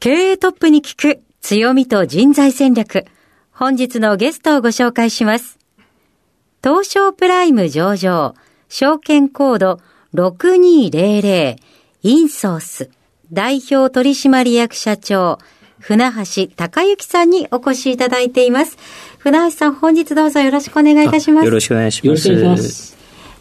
経営トップに聞く強みと人材戦略本日のゲストをご紹介します東証プライム上場証券コード6200インソース代表取締役社長船橋隆之さんにお越しいただいています。船橋さん、本日どうぞよろしくお願いいたします。よろしくお願いしよろます。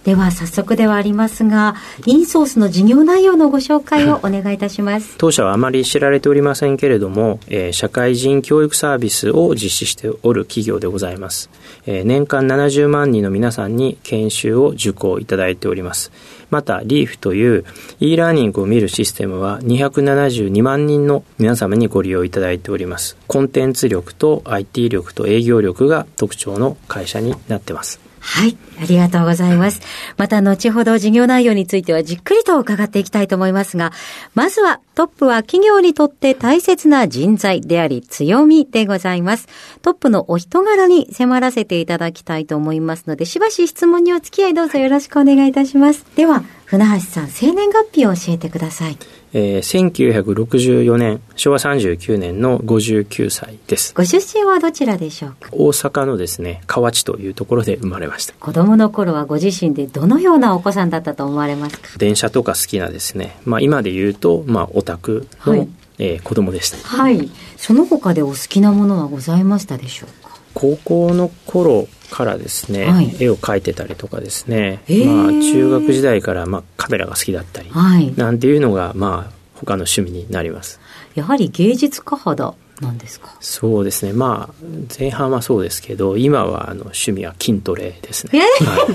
では、早速ではありますが、インソースの事業内容のご紹介をお願いいたします。当社はあまり知られておりませんけれども、えー社会人教育サービスを実施しておる企業でございます。えー年間70万人の皆さんに研修を受講いただいております。また、リーフという e ラーニングを見るシステムは272万人の皆様にご利用いただいております。コンテンツ力と IT 力と営業力が特徴の会社になってます。はい、ありがとうございます。また後ほど事業内容についてはじっくりと伺っていきたいと思いますが、まずはトップは企業にとって大切な人材であり強みでございます。トップのお人柄に迫らせていただきたいと思いますので、しばし質問にお付き合いどうぞよろしくお願いいたします。では、船橋さん、生年月日を教えてください。えー1964年、昭和39年の59歳です。ご出身はどちらでしょうか？大阪のですね、河内というところで生まれました。子供の頃はご自身でどのようなお子さんだったと思われますか？電車とか好きなですね、まあ今で言うと、まあオタクの、はいえー子供でした。はい。その他でお好きなものはございましたでしょうか？高校の頃からですね、はい絵を描いてたりとかですね、へーまあ中学時代からまあカメラが好きだったり、はい。なんていうのがまあ他の趣味になります。やはり芸術家肌なんですか？そうですね、まあ前半はそうですけど、今はあの趣味は筋トレですね。えはい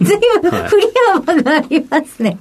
随分はい振り幅がありますね。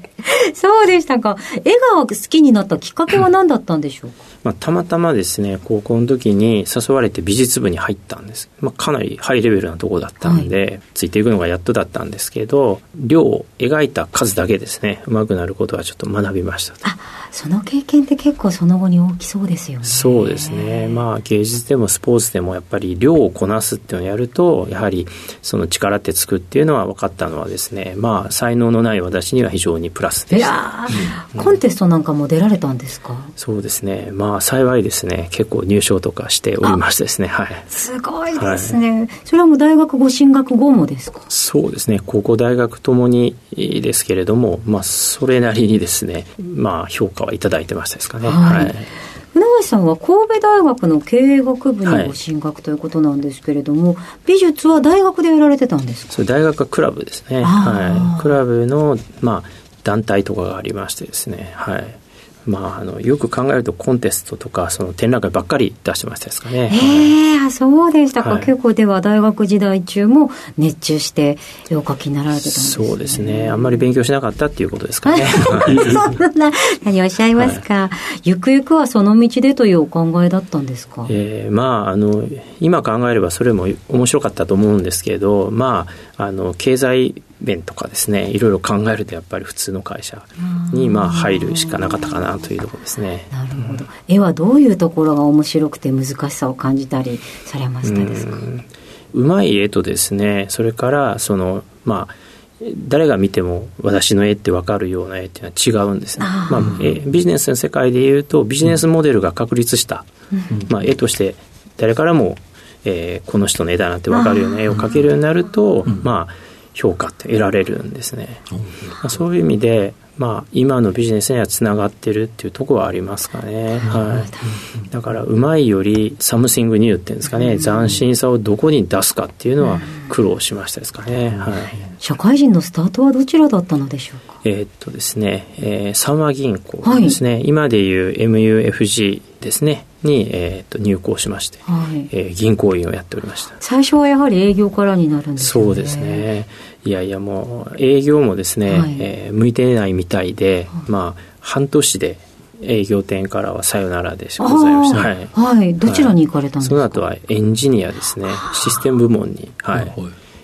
そうでしたか。絵が好きになったきっかけは何だったんでしょうか？まあ、たまたまですね、高校の時に誘われて美術部に入ったんです。まあ、かなりハイレベルなところだったんで、ついていくのがやっとだったんですけど、量を描いた数だけですね、上手くなることはちょっと学びました。あ、その経験って結構その後に大きそうですよね。そうですね。まあ、芸術でもスポーツでもやっぱり量をこなすっていうのをやると、やはりその力ってつくっていうのは分かったのはですね、まあ、才能のない私には非常にプラスでいした。やー、コンテストなんかも出られたんですか？そうですね。まあ、幸いですね、結構入賞とかしておりましてですね、はい。すごいですね。それはもう大学ご進学後もですか？そうですね。高校大学ともにですけれども、まあ、それなりにですね、まあ、評価はいただいてましたですかね。はい。船橋さんは神戸大学の経営学部にご進学ということなんですけれども、美術は大学でやられてたんですか？それ大学はクラブですね、はい、クラブの、まあ、団体とかがありましてですね、はいまあ、あのよく考えるとコンテストとかその展覧会ばっかり出してましたですかね、ええあそうでしたか、はい。結構では大学時代中も熱中して絵を描きになられてたんですね。そうですね。あんまり勉強しなかったっていうことですかね。そんな何をおっしゃいますか、ゆくゆくはその道でというお考えだったんですか、えーまああの今考えればそれも面白かったと思うんですけどまああの経済面とかですねいろいろ考えるとやっぱり普通の会社にまあ入るしかなかったかなというところですね。なるほど。絵はどういうところが面白くて難しさを感じたりされましたですか？うまい絵とですねそれからそのまあ誰が見ても私の絵って分かるような絵っていうのは違うんですね。まあ、えビジネスの世界でいうとビジネスモデルが確立した、まあ、絵として誰からも、えーこの人の絵だなって分かるような絵を描けるようになると、まあ評価って得られるんですね。まあそういう意味でまあ、今のビジネスにはつながってるっていうところはありますかね。はい。だから、うまいより、 something new っていうんですかね、斬新さをどこに出すかっていうのは苦労しましたですかね。はい。社会人のスタートはどちらだったのでしょうか？えー、っとですね、えー、三和銀行ですね、はい、今でいう MUFG ですね、に、えー、と入行しまして、はい、えー、銀行員をやっておりました。最初はやはり営業からになるんですね。そうですねいやいやもう営業もですね、はい、えー、向いてないみたいで、はい、まあ半年で営業店からはさよならでございました。はい、はい、どちらに行かれたんですか、その後はエンジニアですね。システム部門にはい、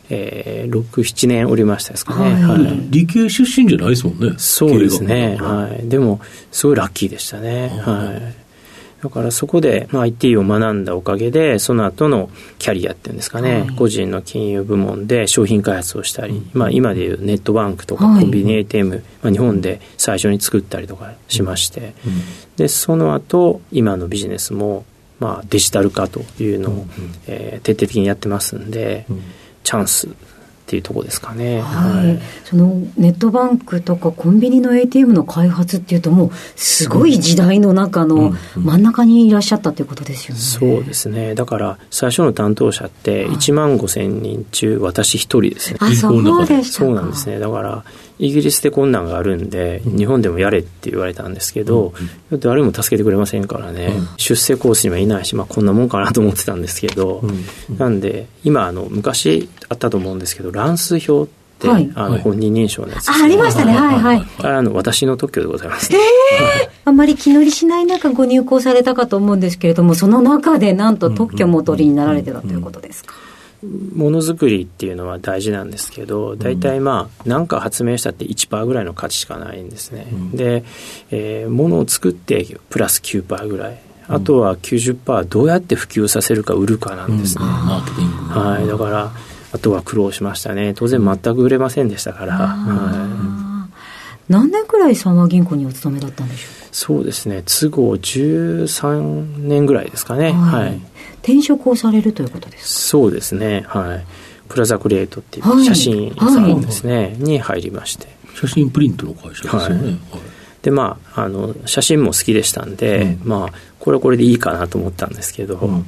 えー、67年おりましたですかね、はい。はい、理系出身じゃないですもんね。そうですね、はい、でもすごいラッキーでしたね、はいだからそこで、まあ、IT を学んだおかげで、その後のキャリアっていうんですかね、はい、個人の金融部門で商品開発をしたり、うん、まあ、今でいうネットバンクとかコンビニ ATM、はい、まあ、日本で最初に作ったりとかしまして、うん、で、その後、今のビジネスも、まあ、デジタル化というのを、うん、えー、徹底的にやってますんで、チャンスっていうところですかね、はい、はい、そのネットバンクとかコンビニの ATM の開発っていうともうすごい時代の中の真ん中にいらっしゃったということですよね、そうですね。だから最初の担当者って1万5千人中私一人ですねあそうで。したそうなんですね。だからイギリスで困難があるんで、日本でもやれって言われたんですけど、うん、誰も助けてくれませんからね、うん、出世コースにはいないし、まあ、こんなもんかなと思ってたんですけど、なんで今あの昔あったと思うんですけど乱数表って、はい、あの本人認証のやつ、ね、あありましたね。はい。はいあの私の特許でございます、ええー、あまり気乗りしない中ご入校されたかと思うんですけれどもその中でなんと特許もお取りになられてたということですか、ものづくりっていうのは大事なんですけど大体まあ何か発明したって1%ぐらいの価値しかないんですね、うん、で、えー、ものを作ってプラス9%ぐらい。あとは90%どうやって普及させるか売るかなんですね、うん、はい、だからあとは苦労しましたね。当然全く売れませんでしたから、はい、何年くらい三和銀行にお勤めだったんでしょうか？そうですね。都合13年ぐらいですかね。はい、はい転職をされるということですそうですね。はい。プラザクリエイトっていう写真さんですね、はい、に入りまして。写真プリントの会社ですよね、はい、でまああの写真も好きでしたんで、うん、まあこれはこれでいいかなと思ったんですけど、うん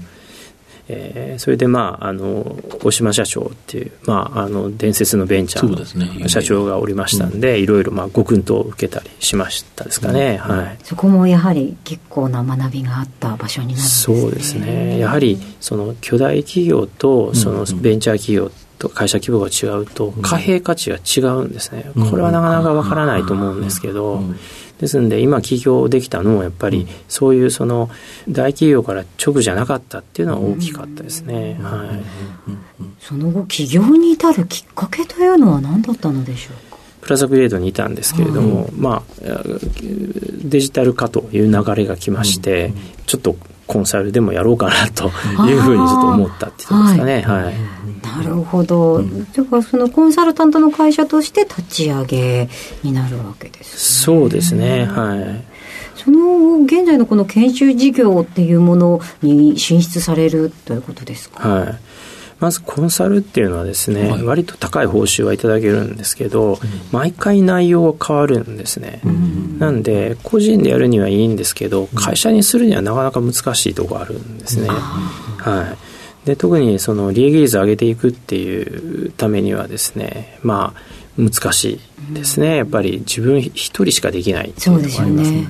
えー、それでまああの大島社長っていう、まあ、あの伝説のベンチャーの社長がおりましたんで、ね、いろいろまあご訓導を受けたりしましたですかね、うん、はい、そこもやはり結構な学びがあった場所になるんですねそうですね。やはりその巨大企業とそのベンチャー企業と会社規模が違うと貨幣価値が違うんですね。これはなかなかわからないと思うんですけど、ですんで今起業できたのもやっぱりそういうその大企業から直じゃなかったっていうのは大きかったですね、はい、その後起業に至るきっかけというのは何だったのでしょうか？プラザグレードにいたんですけれども、はい、まあデジタル化という流れが来まして、ちょっとコンサルでもやろうかなというふうにちょっと思ったって言ってますかね。はい、はい、なるほど。うん、だからそのコンサルタントの会社として立ち上げになるわけです、ね、そうですね。はい。その現在のこの研修事業っていうものに進出されるということですか？はい。まずコンサルっていうのはですね、はい、割と高い報酬はいただけるんですけど、うん、毎回内容が変わるんですね、うん、なんで個人でやるにはいいんですけど会社にするにはなかなか難しいところあるんですね、はいで特にその利益率を上げていくっていうためにはですねまあ難しいですね。やっぱり自分一人しかできない。っていうのがありますね。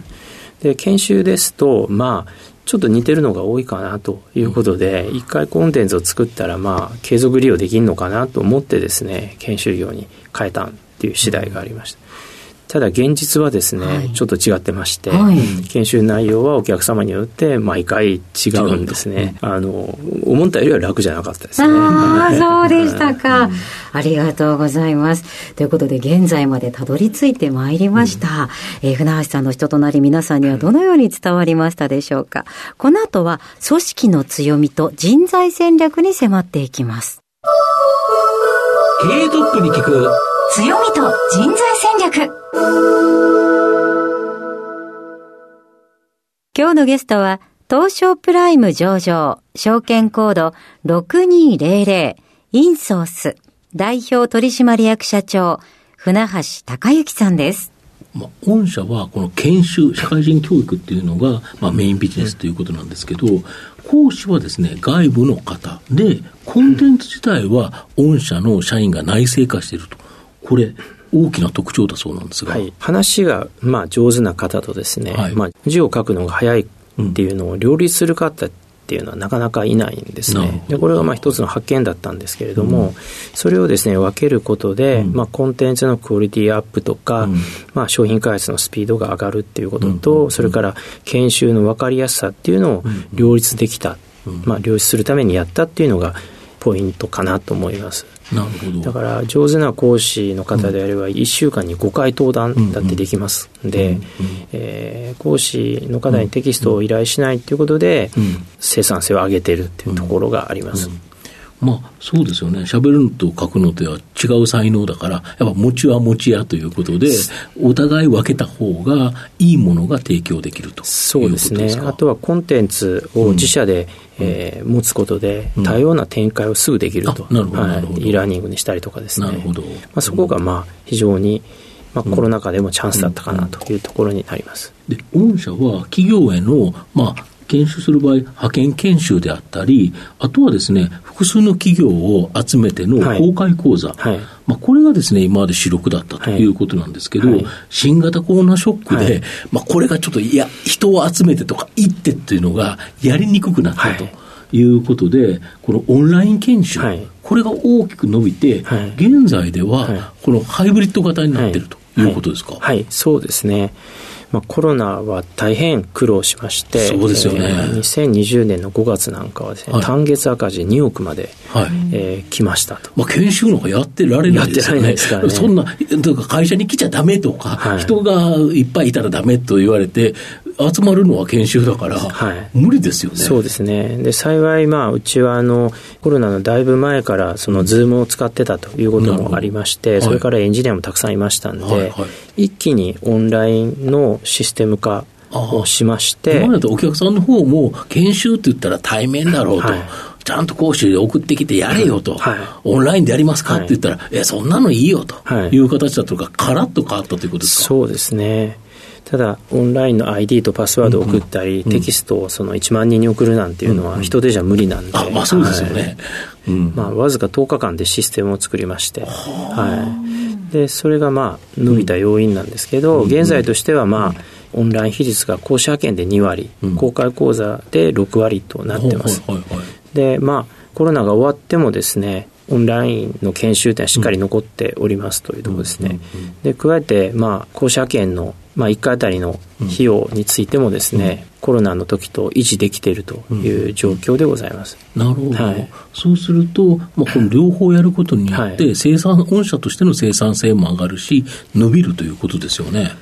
で研修ですとまあちょっと似てるのが多いかなということで、一回コンテンツを作ったら、まあ、継続利用できるのかなと思ってですね、研修業に変えたっていう次第がありました。ただ現実はですね、はい、ちょっと違ってまして、はい、研修内容はお客様によって毎回違うんですね。あの、思ったよりは楽じゃなかったですね。ああ、そうでしたか。ありがとうございます。ということで、現在までたどり着いてまいりました。うん、えー、船橋さんの人となり皆さんにはどのように伝わりましたでしょうか。この後は、組織の強みと人材戦略に迫っていきます。経営トップに聞く強みと人材戦略。今日のゲストは東証プライム上場証券コード6200インソース代表取締役社長船橋隆之さんです。まあ、御社はこの研修、社会人教育っていうのが、まあ、メインビジネスということなんですけど、講師はですね、外部の方で、コンテンツ自体は御社の社員が内製化していると。これ、大きな特徴だそうなんですが。はい、話が、まあ、上手な方とですね、はい、まあ、字を書くのが早いっていうのを両立する方っていうのはなかなかいないんですね。でこれがまあ一つの発見だったんですけれども、うん、それをですね分けることで、うん、まあ、コンテンツのクオリティアップとか、うん、まあ、商品開発のスピードが上がるっていうことと、それから研修の分かりやすさっていうのを両立できた、まあ、両立するためにやったっていうのがポイントかなと思います。なるほど。だから上手な講師の方であれば1週間に5回登壇だってできますんで、えー、講師の方にテキストを依頼しないということで、生産性を上げてるっていうところがあります。まあ、そうですよね。喋るのと書くのとは違う才能だから、やっぱ持ちは持ちやということで、お互い分けた方がいいものが提供できるとそうですね。あとはコンテンツを自社で、うん、えー、持つことで、多様な展開をすぐできると。うん、なるほど、はい。e ラーニングにしたりとかですね。なるほど。まあ、そこがまあ、非常に、まあ、コロナ禍でもチャンスだったかなというところになります。で、御社は企業への、まあ、研修する場合、派遣研修であったり、あとはですね、複数の企業を集めての公開講座、はい。はい、まあ、これがですね、今まで主力だったとい。うことなんですけど、はい、新型コロナショックで、まあ、これがちょっと、いや、人を集めてとか、行ってっていうのがやりにくくなったと。いうことで、このオンライン研修、これが大きく伸びて、現在では、このハイブリッド型になっているということですか？はい。そうですね。まあ、コロナは大変苦労しまして、そうですよね、えー、2020年の5月なんかはですね、はい、単月赤字2億まで、はい、えー、来ましたと。まあ、研修なんかやってられないですよね。やってられないですからね。そんな、会社に来ちゃダメとか、はい、人がいっぱいいたらダメと言われて、集まるのは研修だから、はい、無理ですよね。そうですね。で、幸い、まあ、うちは、あの、コロナのだいぶ前から、その、 Zoom を使ってたということもありまして、それからエンジニアもたくさんいましたんで、はいはい、一気にオンラインのシステム化をしまして。今だとお客さんの方も、研修って言ったら対面だろうと。はい。ちゃんと講師で送ってきてやれよと、はい、オンラインでやりますかって言ったら、はい、え、そんなのいいよと。い。う形だとか、カラッと変わったということですか？そうですね。ただ、オンラインの ID とパスワードを送ったり、うんうん、テキストをその1万人に送るなんていうのは、人手じゃ無理なんで、あまあ、そうですよね、はい。まあ、わずか10日間でシステムを作りまして、はい、でそれがまあ伸びた要因なんですけど、現在としては、まあ、オンライン比率が講師派遣で2割、公開講座で6割となってます。で、まあ、コロナが終わってもですね、オンラインの研修点はしっかり残っておりますというところですね。で加えて、まあ、講師派遣のまあ、1回あたりの費用についてもですね、うん、コロナの時と維持できているという状況でございます。うん、なるほど、はい、そうすると、まあ、この両方やることによって、生産、御社としての生産性も上がるし、伸びるということですよね。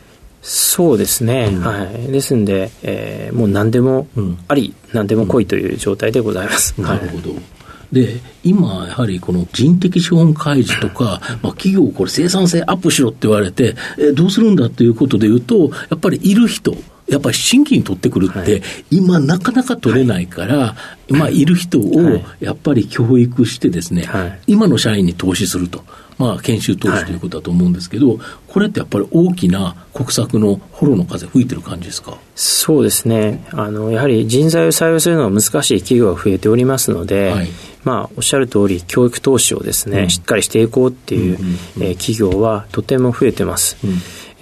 そうですね、うん、はい、ですんで、えー、もう何でもあり、うん、何でも来いという状態でございます。なるほど、で、今、やはりこの人的資本開示とか、まあ、企業、これ生産性アップしろって言われて、えどうするんだということで言うと、やっぱりいる人、やっぱり新規に取ってくるって、今なかなか取れないから、はい、まあ、いる人をやっぱり教育してですね、はい、今の社員に投資すると。まあ、研修投資ということだと思うんですけど、はい、これってやっぱり大きな国策のフォローの風吹いてる感じですか？そうですね。あの、やはり人材を採用するのは難しい企業が増えておりますので、はい、まあ、おっしゃる通り、教育投資をですね、うん、しっかりしていこうっていう、えー、企業はとても増えてます。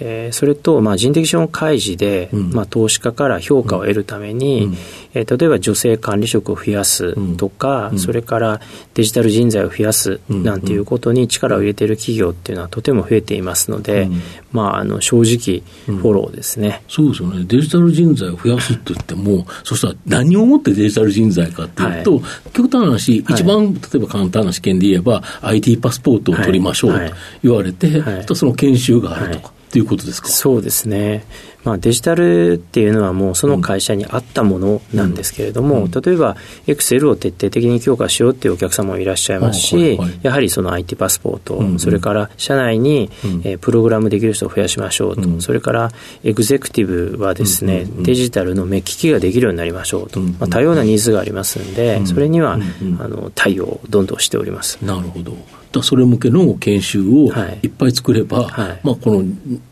うんえー、それと、まあ、人的資本開示で、うん、まあ、投資家から評価を得るために、うん、えー、例えば女性管理職を増やすとか、うん、それからデジタル人材を増やすなんていうことに力を入れている企業っていうのはとても増えていますので、まあ、あの正直、フォローですね、そうですよね、デジタル人材を増やすって言っても、そしたら何をもってデジタル人材かっていうと、はい、極端な話、一番、例えば簡単な試験で言えば、IT パスポートを取りましょうと言われて、はい、その研修があるとか。っていうことですか？そうですね。まあ、デジタルっていうのはもうその会社に合ったものなんですけれども、うん、例えば、エクセルを徹底的に強化しようっていうお客様もいらっしゃいますし、はいはい、やはりその IT パスポート、うんうん、それから社内に、うん、えー、プログラムできる人を増やしましょうと、うん、それからエグゼクティブはですね、うんうんうん、デジタルの目利きができるようになりましょうと、うんうん、まあ、多様なニーズがありますんで、それには、あの対応をどんどんしております。なるほど。それ向けの研修をいっぱい作れば、はい、まあ、この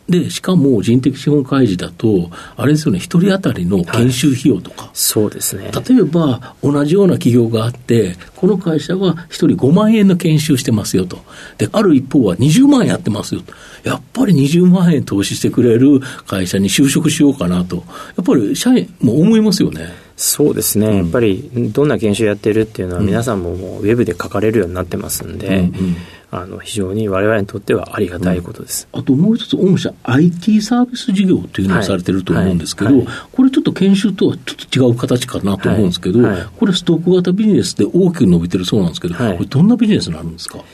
で、しかも人的資本開示だと、あれですよね、一人当たりの研修費用とか、はい、そうですね。例えば、同じような企業があって、この会社は一人5万円の研修してますよと。で、ある一方は20万円やってますよと。やっぱり20万円投資してくれる会社に就職しようかなと。やっぱり社員も思いますよね。そうですね、うん、やっぱりどんな研修やってるっていうのは、皆さんももうウェブで書かれるようになってますんで、うんうんあの非常に我々にとってはありがたいことです、うん、あともう一つ、御社、IT サービス事業というのをされてると思うんですけど、はい。はい。はい、これちょっと研修とはちょっと違う形かなと思うんですけど、これ、ストック型ビジネスで大きく伸びてるそうなんですけど、これ、どんなビジネスになるんですか？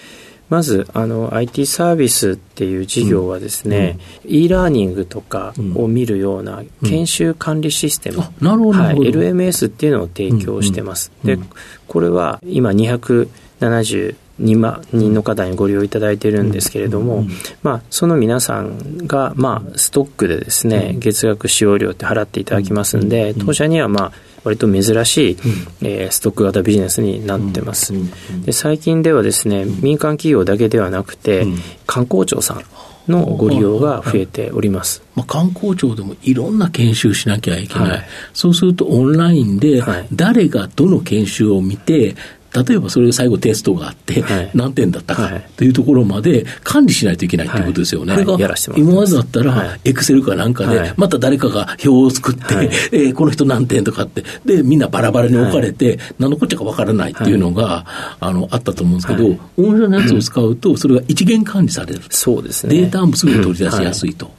まずあの IT サービスっていう事業はですね、うん、e ラーニングとかを見るような研修管理システム、うん、なるほど、はい、LMS っていうのを提供してます。でこれは今270 2万人の方にご利用いただいているんですけれども、まあ、その皆さんが、まあ、ストックでですね、月額使用料って払っていただきますんで、当社には、まあ、割と珍しい、えー、ストック型ビジネスになってます。で最近ではですね、民間企業だけではなくて、観光庁さん、のご利用が増えております、まあ、観光庁でもいろんな研修しなきゃいけない、はい、そうするとオンラインで誰がどの研修を見て、例えばそれで最後テストがあって、何点だったかというところまで管理しないといけないということですよね。これが今までだったら、エクセルかなんかで、また誰かが表を作って、えこの人何点とかって、で、みんなバラバラに置かれて、何のこっちゃかわからないっていうのが、あの、あったと思うんですけど、御社のやつを使うと、それが一元管理される。そうですね。データもすぐ取り出しやすいと。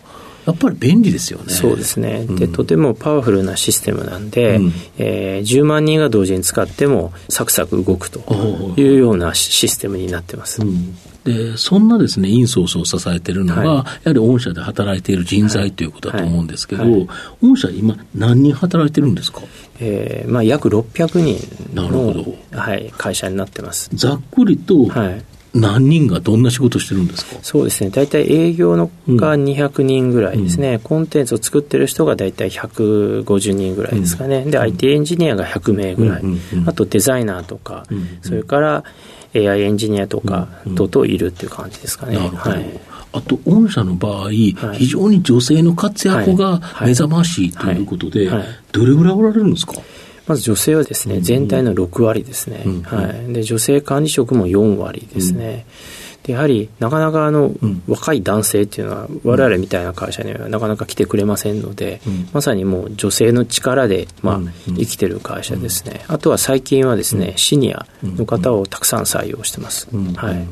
やっぱり便利ですよね。そうですね。で、とてもパワフルなシステムなんで、うん、えー、10万人が同時に使ってもサクサク動くというようなシステムになってます。うん。で、そんなですね、インソースを支えているのが、はい、やはり御社で働いている人材ということだと思うんですけど、はい。はい、御社今何人働いてるんですか？えーまあ、約600人の、はい、会社になってます。ざっくりと、はい、何人がどんな仕事してるんですか？そうですね、大体営業のが200人ぐらいですね、うん、コンテンツを作ってる人が大体150人ぐらいですかね、うん、で、IT エンジニアが100名ぐらい、あとデザイナーとか、それから AI エンジニアとか等々いるっていう感じですかね。はい、あと、御社の場合、はい、非常に女性の活躍が目覚ましいということで、どれぐらいおられるんですか？まず女性はですね、全体の6割ですね。はい。で、女性管理職も4割ですね。でやはりなかなかあの、若い男性っていうのは我々みたいな会社にはなかなか来てくれませんので、まさにもう女性の力で、まあ生きてる会社ですね、あとは最近はですね、シニアの方をたくさん採用してます、はい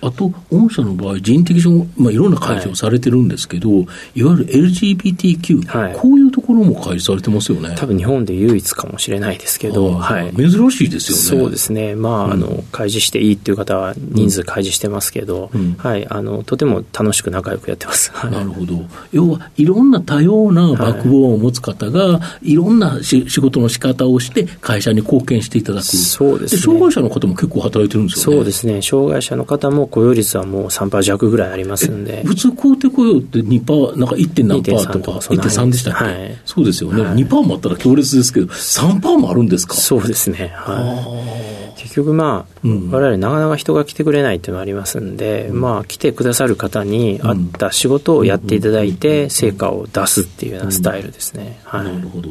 あと、御社の場合、人的上、まあ、いろんな会社をされてるんですけど、はい、いわゆる LGBTQ、はい、こういうところも開示されてますよね。多分日本で唯一かもしれないですけど、はい、珍しいですよね。そうですね。まあ、うん、あの、開示していいっていう方は人数開示してますけど、うん、はい、あの、とても楽しく仲良くやってます。なるほど。要は、いろんな多様なバックボーンを持つ方が、いろんな仕事の仕方をして、会社に貢献していただく。そうですね。障害者の方も結構働いてるんですよね。そうですね。障害者の方も雇用率はもう3%弱ぐらいありますんで。普通、公定雇用って2%、なんか 1. 何パーとか、1.3でしたっけ、はい、そうですよね、はい、2%もあったら強烈ですけど、3%もあるんですか？そうですね。はい、結局まあ、うん、我々なかなか人が来てくれないっていうのがありますんで、うん、まあ、来てくださる方に合った仕事をやっていただいて、成果を出すっていうようなスタイルですね。はい、なるほど。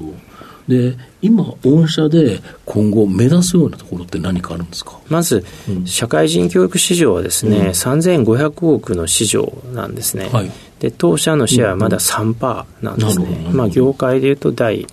で今、御社で今後、目指すようなところって何かあるんですか？まず、うん、社会人教育市場はですね、うん、3500億の市場なんですね、はい、で当社のシェアはまだ3%なんですね、うん、まあ、業界でいうと第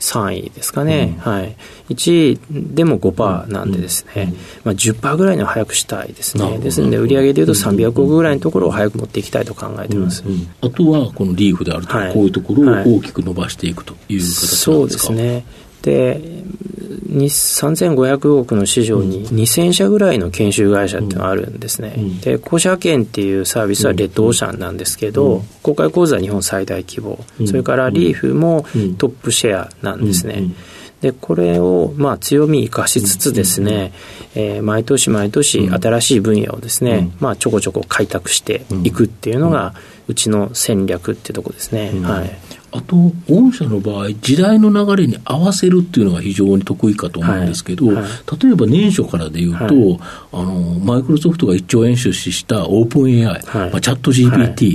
3位ですかね、うん、はい、1位でも5%なんでですね、うん、まあ、10%ぐらいには早くしたいですね、ですので、売上でいうと300億ぐらいのところを早く持っていきたいと考えています、うん。うん、あとは、このリーフであるとか、こういうところを大きく伸ばしていくという形ですか、そうですね。で3500億の市場に2000社ぐらいの研修会社っていうのがあるんですね、うん、で公社券っていうサービスはレッドオーシャンなんですけど、うん、公開講座は日本最大規模、うん、それからリーフもトップシェアなんですね、でこれをまあ強み生かしつつですね、えー、毎年毎年新しい分野をですね、まあ、ちょこちょこ開拓していくっていうのが、うちの戦略ってとこですね。うん、はい。あと、御社の場合、時代の流れに合わせるっていうのが非常に得意かと思うんですけど、はい。はい、例えば年初からでいうと、はい、あの、マイクロソフトが1兆円出資したオープン AI、まあ、チャット GPT、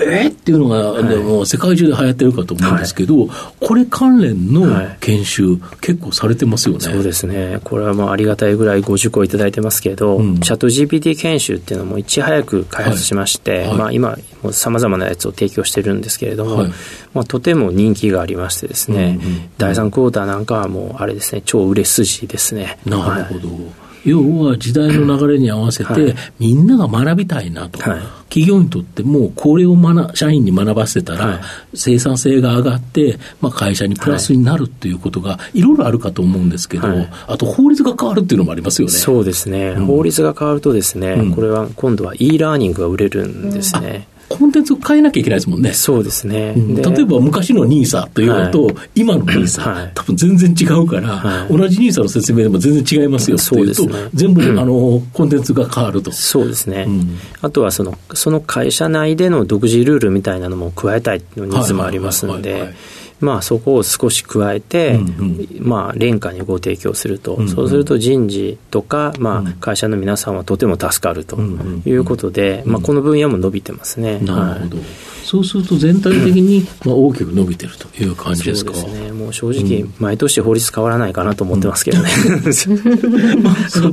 えー、っていうのが、でも世界中で流行ってるかと思うんですけど、これ関連の研修、結構されてますよね。そうですね。これはもうありがたいぐらいご受講いただいてますけど、うん、チャット GPT 研修っていうのもいち早く開発しまして、まあ今、さまざまなやつを提供してるんですけれども、まあ、とても人気がありましてですね、うんうん、第3クォーターなんかはもうあれですね、超売れ筋ですね。なるほど。はい。要は時代の流れに合わせて、はい、みんなが学びたいなと、はい、企業にとってもこれを学社員に学ばせたら、はい、生産性が上がって、まあ、会社にプラスになるっていうことがい。ろいろあるかと思うんですけど、あと法律が変わるっていうのもありますよね。そうですね、うん、法律が変わるとですね、うん、これは今度は e ラーニングが売れるんですね。コンテンツを変えなきゃいけないですもんね。そうですね。うん、例えば昔の NISA というのと、はい、今の NISA、はい、多分全然違うから、はい、同じ NISA の説明でも全然違いますよっていうと、ね、全部、あのコンテンツが変わると。そうですね。うん、あとはその、その会社内での独自ルールみたいなのも加えたいのニーズもありますので、まあ、そこを少し加えて、うんうん、まあ、廉価にご提供すると、うんうん、そうすると人事とか、まあ、会社の皆さんはとても助かるということで、まあ、この分野も伸びてますね。なるほど、はいそうすると全体的にまあ大きく伸びてるという感じですか？そうですね。もう正直、毎年法律変わらないかなと思ってますけどね。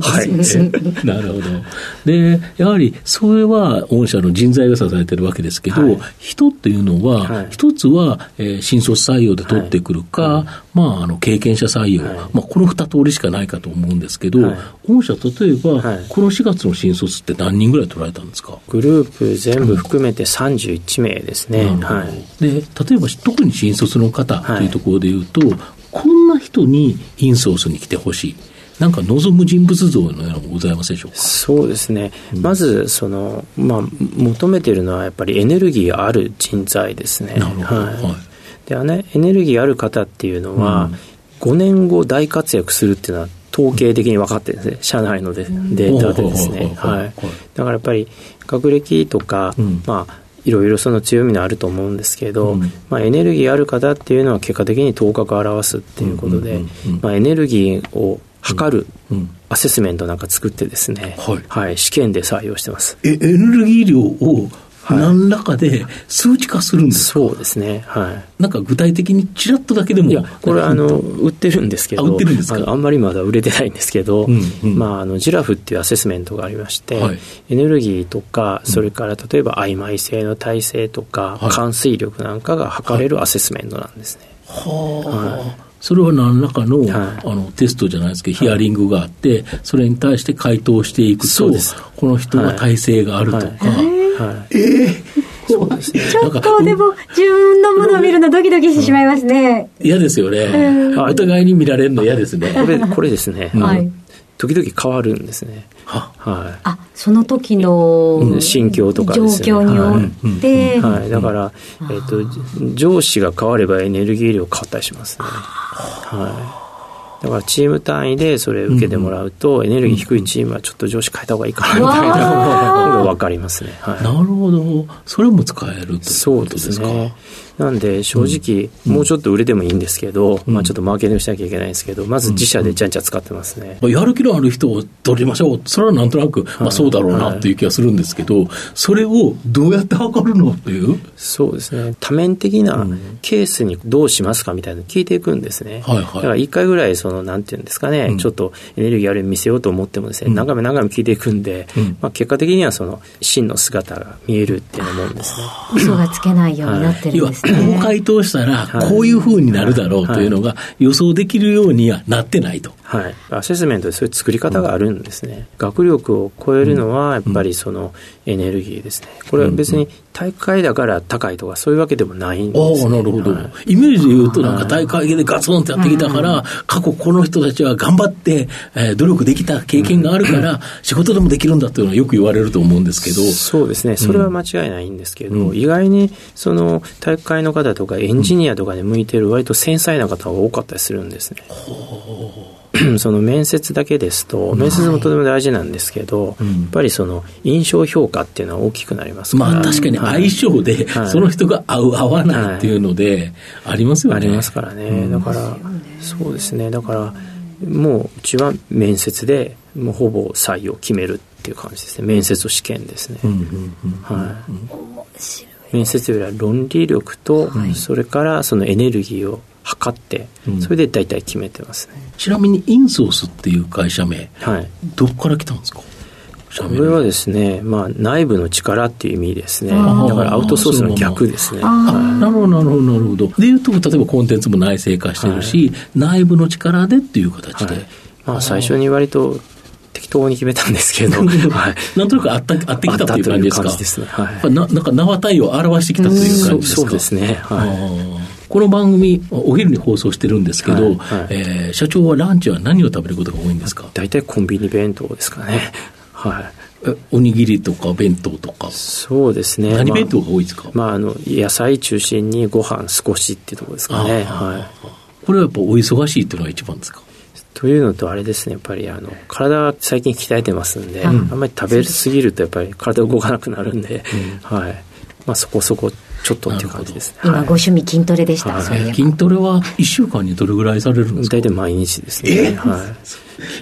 はい。なるほど。で、やはりそれは御社の人材が支えてるわけですけど、はい、人っていうのは、はい、一つは、えー、新卒採用で取ってくるか、はい、まあ、あの経験者採用、まあ、この二通りしかないかと思うんですけど、御社、例えば、この4月の新卒って何人ぐらい取られたんですか？グループ全部含めて31名ですね。はい、で例えば特に新卒の方というところでいうと、はい、こんな人にインソースに来てほしい。なんか望む人物像のようなのございますでしょうか？そうですね、うん、まずその、まあ、求めているのはやっぱりエネルギーある人材ですね。なるほど、はい。でね、エネルギーある方っていうのは、うん、5年後大活躍するっていうのは統計的に分かってるんですね、社内のデータでですね。はい、だからやっぱり学歴とか、うん、まあいろいろその強みのあると思うんですけど、うん、まあ、エネルギーある方っていうのは結果的に頭角を表すっていうことで、まあ、エネルギーを測るアセスメントなんか作ってですね、はい、はい、試験で採用してます。えエネルギー量を何らかで数値化するんです。か、はい、そうですね。はい。なんか具体的にちらっとだけでも。いや、これあの、売ってるんですけど、売ってるんですか？あんまりまだ売れてないんですけど、うんうん、まあ、あの、ジラフっていうアセスメントがありまして、はい、エネルギーとか、それから例えば曖昧性の体制とか、はい、換水力なんかが測れるアセスメントなんですね。はあ。それは何らかの,、あのテストじゃないですけど、ヒアリングがあって、それに対して回答していくと、この人は体制があるとか、はい、えーそうですね。ちょっとでも、自分のものを見るのドキドキしてしまいますね。嫌ですよね。お互いに見られるの嫌ですね。これ、これですね。はい。時々変わるんですね。は？はい。あ、その時の心境とか状況によって。はい。だから、えっと、上司が変わればエネルギー量変わったりしますね。はい。だからチーム単位でそれ受けてもらうと、エネルギー低いチームはちょっと上司変えた方がいいかなみたいなのが分かりますね。はい、なるほど。それも使えるということですか？そうですね。なんで正直、もうちょっと売れてもいいんですけど、まあちょっとマーケティングしなきゃいけないんですけど、まず自社でちゃんちゃ使ってますね。やる気のある人を取りましょう。それはなんとなく、まあそうだろうなっていう気がするんですけど、それをどうやって測るのっていう？そうですね。多面的なケースにどうしますかみたいなの聞いていくんですね。はいはい。だから一回ぐらい、その、なんていうんですかね、ちょっとエネルギーある見せようと思ってもですね、何回も何回も聞いていくんで、まあ結果的にはその、真の姿が見えるっていうようなもんですね。嘘がつけないようになってるんですね。したら、こういうふうになるだろうというのが予想できるようにはなってないと。はい、アセスメントでそういう作り方があるんですね、うん、学力を超えるのはやっぱりそのエネルギーですね。これは別に大会だから高いとかそういうわけでもないんです、ね、ああなるほど、はい、イメージで言うとなんか大会でガツンとやってきたから、過去この人たちは頑張って、えー、努力できた経験があるから、仕事でもできるんだっていうのはよく言われると思うんですけど。そうですね。それは間違いないんですけど、うん、意外にその大会の方とかエンジニアとかで向いてる割と繊細な方が多かったりするんですね。その面接だけですと面接もとても大事なんですけど、はい、やっぱりその印象評価っていうのは大きくなりますから。まあ確かに相性で、その人が合う合わないっていうので、ありますよね、ありますからね、だからそうですね。だからもううちは面接でもうほぼ採用決めるっていう感じですね。面接と試験ですね、はい。面接よりは論理力と、それからそのエネルギーを測って、それで大体決めてますね、ちなみにインソースっていう会社名、はい、どこから来たんですか？これはですね、まあ、内部の力っていう意味ですね。だからアウトソースの逆ですね。なるほど、なるほど、なるほど。でいうと、例えばコンテンツも内製化してるし、はい、内部の力でっていう形で。はい、まあ、最初に割と適当に決めたんですけど、はい、なんとなくあったあってきたという感じですか？ですね。はい、ななんか縄体を表してきたという感じですか？そうですね。はい。この番組、お昼に放送してるんですけど、はいはい、えー、社長はランチは何を食べることが多いんですか？大体コンビニ弁当ですかね。はい。おにぎりとか弁当とか？そうですね何弁当が多いですか、まあ、まあ、あの野菜中心にご飯少しっていうところですかねはい、これはやっぱお忙しいっていうのが一番ですか？というのとあれですねやっぱりあの体は最近鍛えてますんで、うん、あんまり食べすぎるとやっぱり体動かなくなるんで、うん、はい。まあ、そこそこちょっとっていう感じです、ね、今、ご趣味筋トレでした、はい、筋トレは1週間にどれぐらいされるんですか？大体毎日ですね、はい。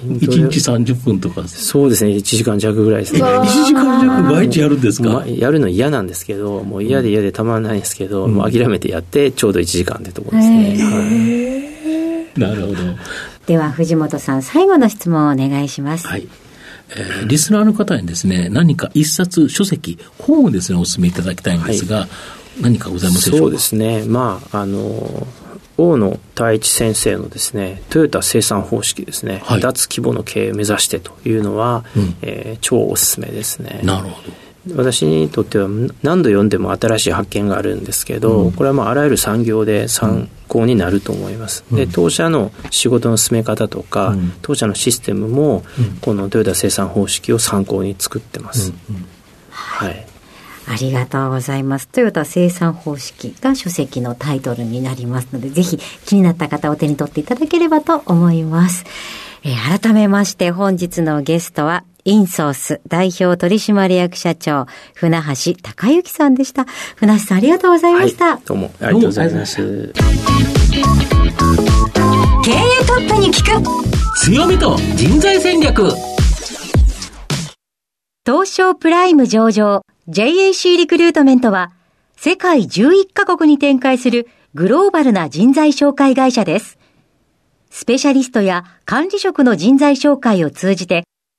1日30分とかそうですね1時間弱ぐらいですね。1時間弱毎日やるんですか、まあ、やるの嫌なんですけどもう嫌で嫌でたまらないんですけど、うん、もう諦めてやってちょうど1時間ってところですね、はい、なるほどでは藤本さん最後の質問をお願いします。はい。えー、リスナーの方にですね、何か一冊、書籍、本をですね、お勧めいただきたいんですが、はい、何かございますでしょうか？そうですね。まあ、あの、大野太一先生のですね、トヨタ生産方式ですね、はい、脱規模の経営を目指してというのは、うん、えー、超おすすめですね。なるほど。私にとっては何度読んでも新しい発見があるんですけど、うん、これはまああらゆる産業で参考になると思います。うん、で当社の仕事の進め方とか、うん、当社のシステムも、このトヨタ生産方式を参考に作ってます。はい。ありがとうございます。トヨタ生産方式が書籍のタイトルになりますので、ぜひ気になった方お手に取っていただければと思います。えー、改めまして本日のゲストはインソース代表取締役社長、船橋隆之さんでした。船橋さんありがとうございました。はい、どうもありがとうございます。経営トップに聞く強みと人材戦略東証プライム上場 JAC リクルートメントは世界11カ国に展開するグローバルな人材紹介会社です。スペシャリストや管理職の人材紹介を通じて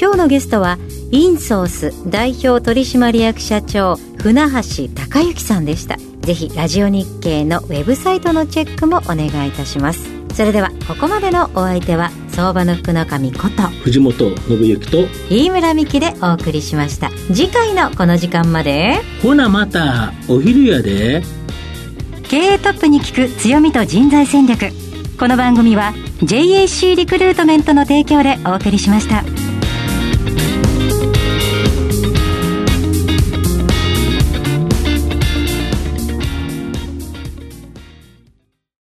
今日のゲストはインソース代表取締役社長船橋隆之さんでした。ぜひラジオ日経のウェブサイトのチェックもお願いいたします。それではここまでのお相手は相場の福の神こと藤本信之と飯村美希でお送りしました。次回のこの時間までほなまたお昼やで。経営トップに聞く強みと人材戦略。この番組は JAC リクルートメントの提供でお送りしました。